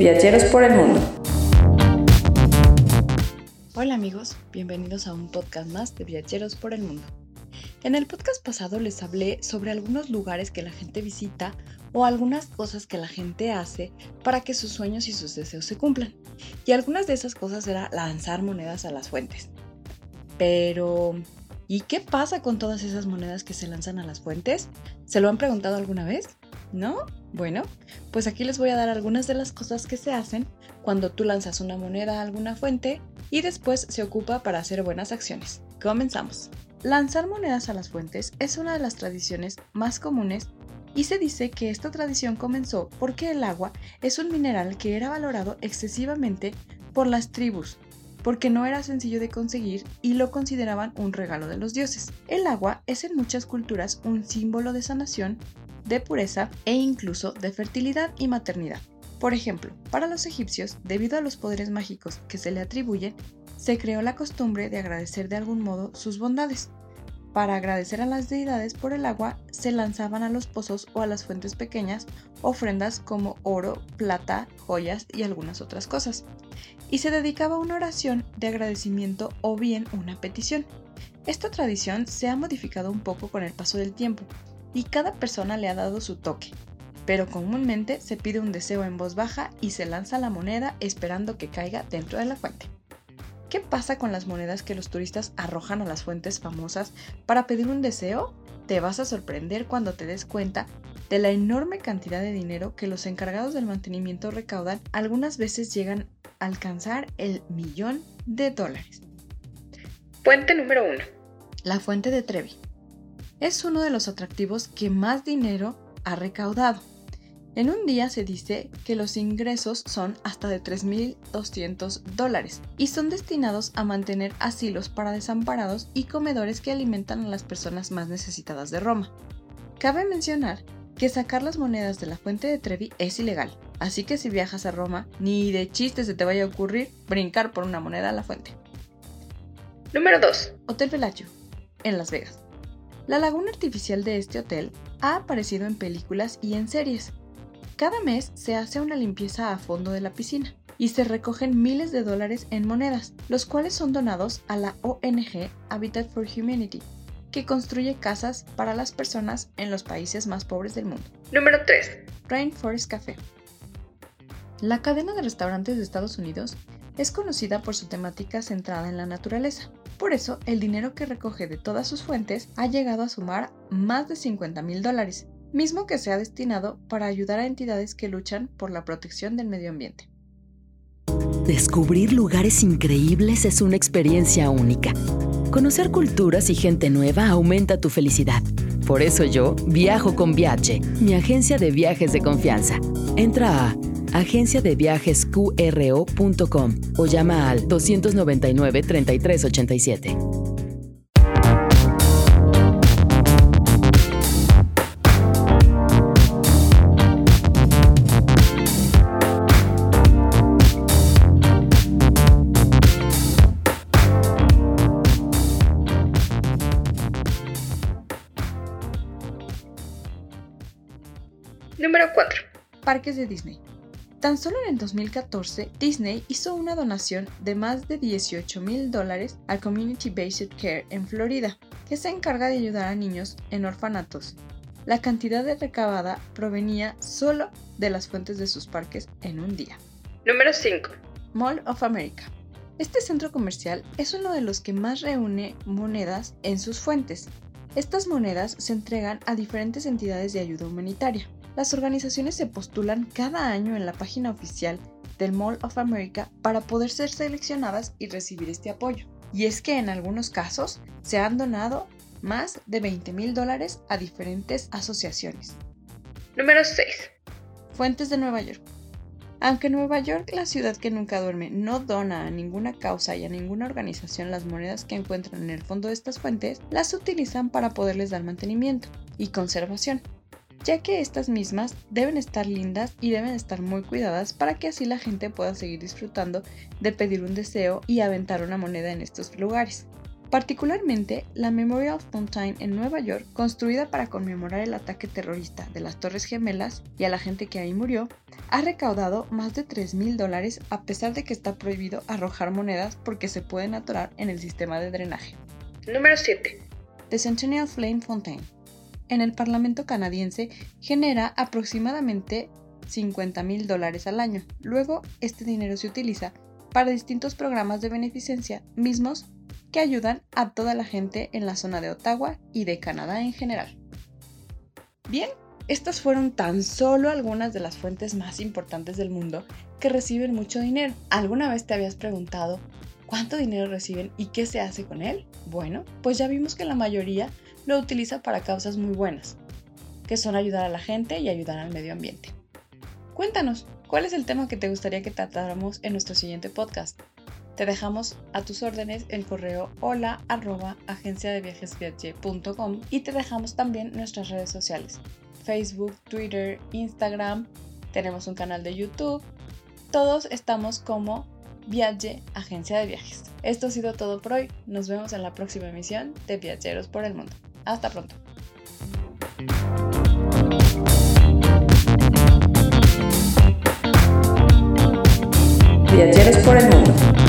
Viajeros por el mundo. Hola amigos, bienvenidos a un podcast más de Viajeros por el mundo. En el podcast pasado les hablé sobre algunos lugares que la gente visita o algunas cosas que la gente hace para que sus sueños y sus deseos se cumplan. Y algunas de esas cosas era lanzar monedas a las fuentes. Pero, ¿y qué pasa con todas esas monedas que se lanzan a las fuentes? ¿Se lo han preguntado alguna vez? ¿No? Bueno, pues aquí les voy a dar algunas de las cosas que se hacen cuando tú lanzas una moneda a alguna fuente y después se ocupa para hacer buenas acciones. Comenzamos. Lanzar monedas a las fuentes es una de las tradiciones más comunes y se dice que esta tradición comenzó porque el agua es un mineral que era valorado excesivamente por las tribus, porque no era sencillo de conseguir y lo consideraban un regalo de los dioses. El agua es en muchas culturas un símbolo de sanación de pureza e incluso de fertilidad y maternidad. Por ejemplo, para los egipcios, debido a los poderes mágicos que se le atribuyen, se creó la costumbre de agradecer de algún modo sus bondades. Para agradecer a las deidades por el agua, se lanzaban a los pozos o a las fuentes pequeñas ofrendas como oro, plata, joyas y algunas otras cosas. Y se dedicaba una oración de agradecimiento o bien una petición. Esta tradición se ha modificado un poco con el paso del tiempo, y cada persona le ha dado su toque, pero comúnmente se pide un deseo en voz baja y se lanza la moneda esperando que caiga dentro de la fuente. ¿Qué pasa con las monedas que los turistas arrojan a las fuentes famosas para pedir un deseo? Te vas a sorprender cuando te des cuenta de la enorme cantidad de dinero que los encargados del mantenimiento recaudan, algunas veces llegan a alcanzar el millón de dólares. Fuente número 1. La fuente de Trevi es uno de los atractivos que más dinero ha recaudado. En un día se dice que los ingresos son hasta de 3.200 dólares y son destinados a mantener asilos para desamparados y comedores que alimentan a las personas más necesitadas de Roma. Cabe mencionar que sacar las monedas de la fuente de Trevi es ilegal, así que si viajas a Roma, ni de chiste se te vaya a ocurrir brincar por una moneda a la fuente. Número 2. Hotel Bellagio, en Las Vegas. La laguna artificial de este hotel ha aparecido en películas y en series. Cada mes se hace una limpieza a fondo de la piscina y se recogen miles de dólares en monedas, los cuales son donados a la ONG Habitat for Humanity, que construye casas para las personas en los países más pobres del mundo. Número 3. Rainforest Café. La cadena de restaurantes de Estados Unidos es conocida por su temática centrada en la naturaleza. Por eso, el dinero que recoge de todas sus fuentes ha llegado a sumar más de 50 mil dólares, mismo que se ha destinado para ayudar a entidades que luchan por la protección del medio ambiente. Descubrir lugares increíbles es una experiencia única. Conocer culturas y gente nueva aumenta tu felicidad. Por eso yo viajo con Viaje, mi agencia de viajes de confianza. Entra a agenciadeviajesqro.com o llama al 299 3387. Número 4. Parques de Disney. Tan solo en el 2014, Disney hizo una donación de más de 18 mil dólares al Community Based Care en Florida, que se encarga de ayudar a niños en orfanatos. La cantidad de recabada provenía solo de las fuentes de sus parques en un día. Número 5. Mall of America. Este centro comercial es uno de los que más reúne monedas en sus fuentes. Estas monedas se entregan a diferentes entidades de ayuda humanitaria. Las organizaciones se postulan cada año en la página oficial del Mall of America para poder ser seleccionadas y recibir este apoyo. Y es que en algunos casos se han donado más de 20 mil dólares a diferentes asociaciones. Número 6. Fuentes de Nueva York. Aunque Nueva York, la ciudad que nunca duerme, no dona a ninguna causa y a ninguna organización las monedas que encuentran en el fondo de estas fuentes, las utilizan para poderles dar mantenimiento y conservación ya que estas mismas deben estar lindas y deben estar muy cuidadas para que así la gente pueda seguir disfrutando de pedir un deseo y aventar una moneda en estos lugares. Particularmente, la Memorial Fountain en Nueva York, construida para conmemorar el ataque terrorista de las Torres Gemelas y a la gente que ahí murió, ha recaudado más de 3 mil dólares a pesar de que está prohibido arrojar monedas porque se pueden atorar en el sistema de drenaje. Número 7. The Centennial Flame Fountain. En el Parlamento canadiense genera aproximadamente 50 mil dólares al año. Luego, este dinero se utiliza para distintos programas de beneficencia mismos que ayudan a toda la gente en la zona de Ottawa y de Canadá en general. Bien, estas fueron tan solo algunas de las fuentes más importantes del mundo que reciben mucho dinero. ¿Alguna vez te habías preguntado cuánto dinero reciben y qué se hace con él? Bueno, pues ya vimos que la mayoría lo utiliza para causas muy buenas, que son ayudar a la gente y ayudar al medio ambiente. Cuéntanos, ¿cuál es el tema que te gustaría que tratáramos en nuestro siguiente podcast? Te dejamos a tus órdenes el correo hola arroba y te dejamos también nuestras redes sociales, Facebook, Twitter, Instagram, tenemos un canal de YouTube, todos estamos como Viaje Agencia de Viajes. Esto ha sido todo por hoy, nos vemos en la próxima emisión de Viajeros por el Mundo. Hasta pronto. Viajeros por el Mundo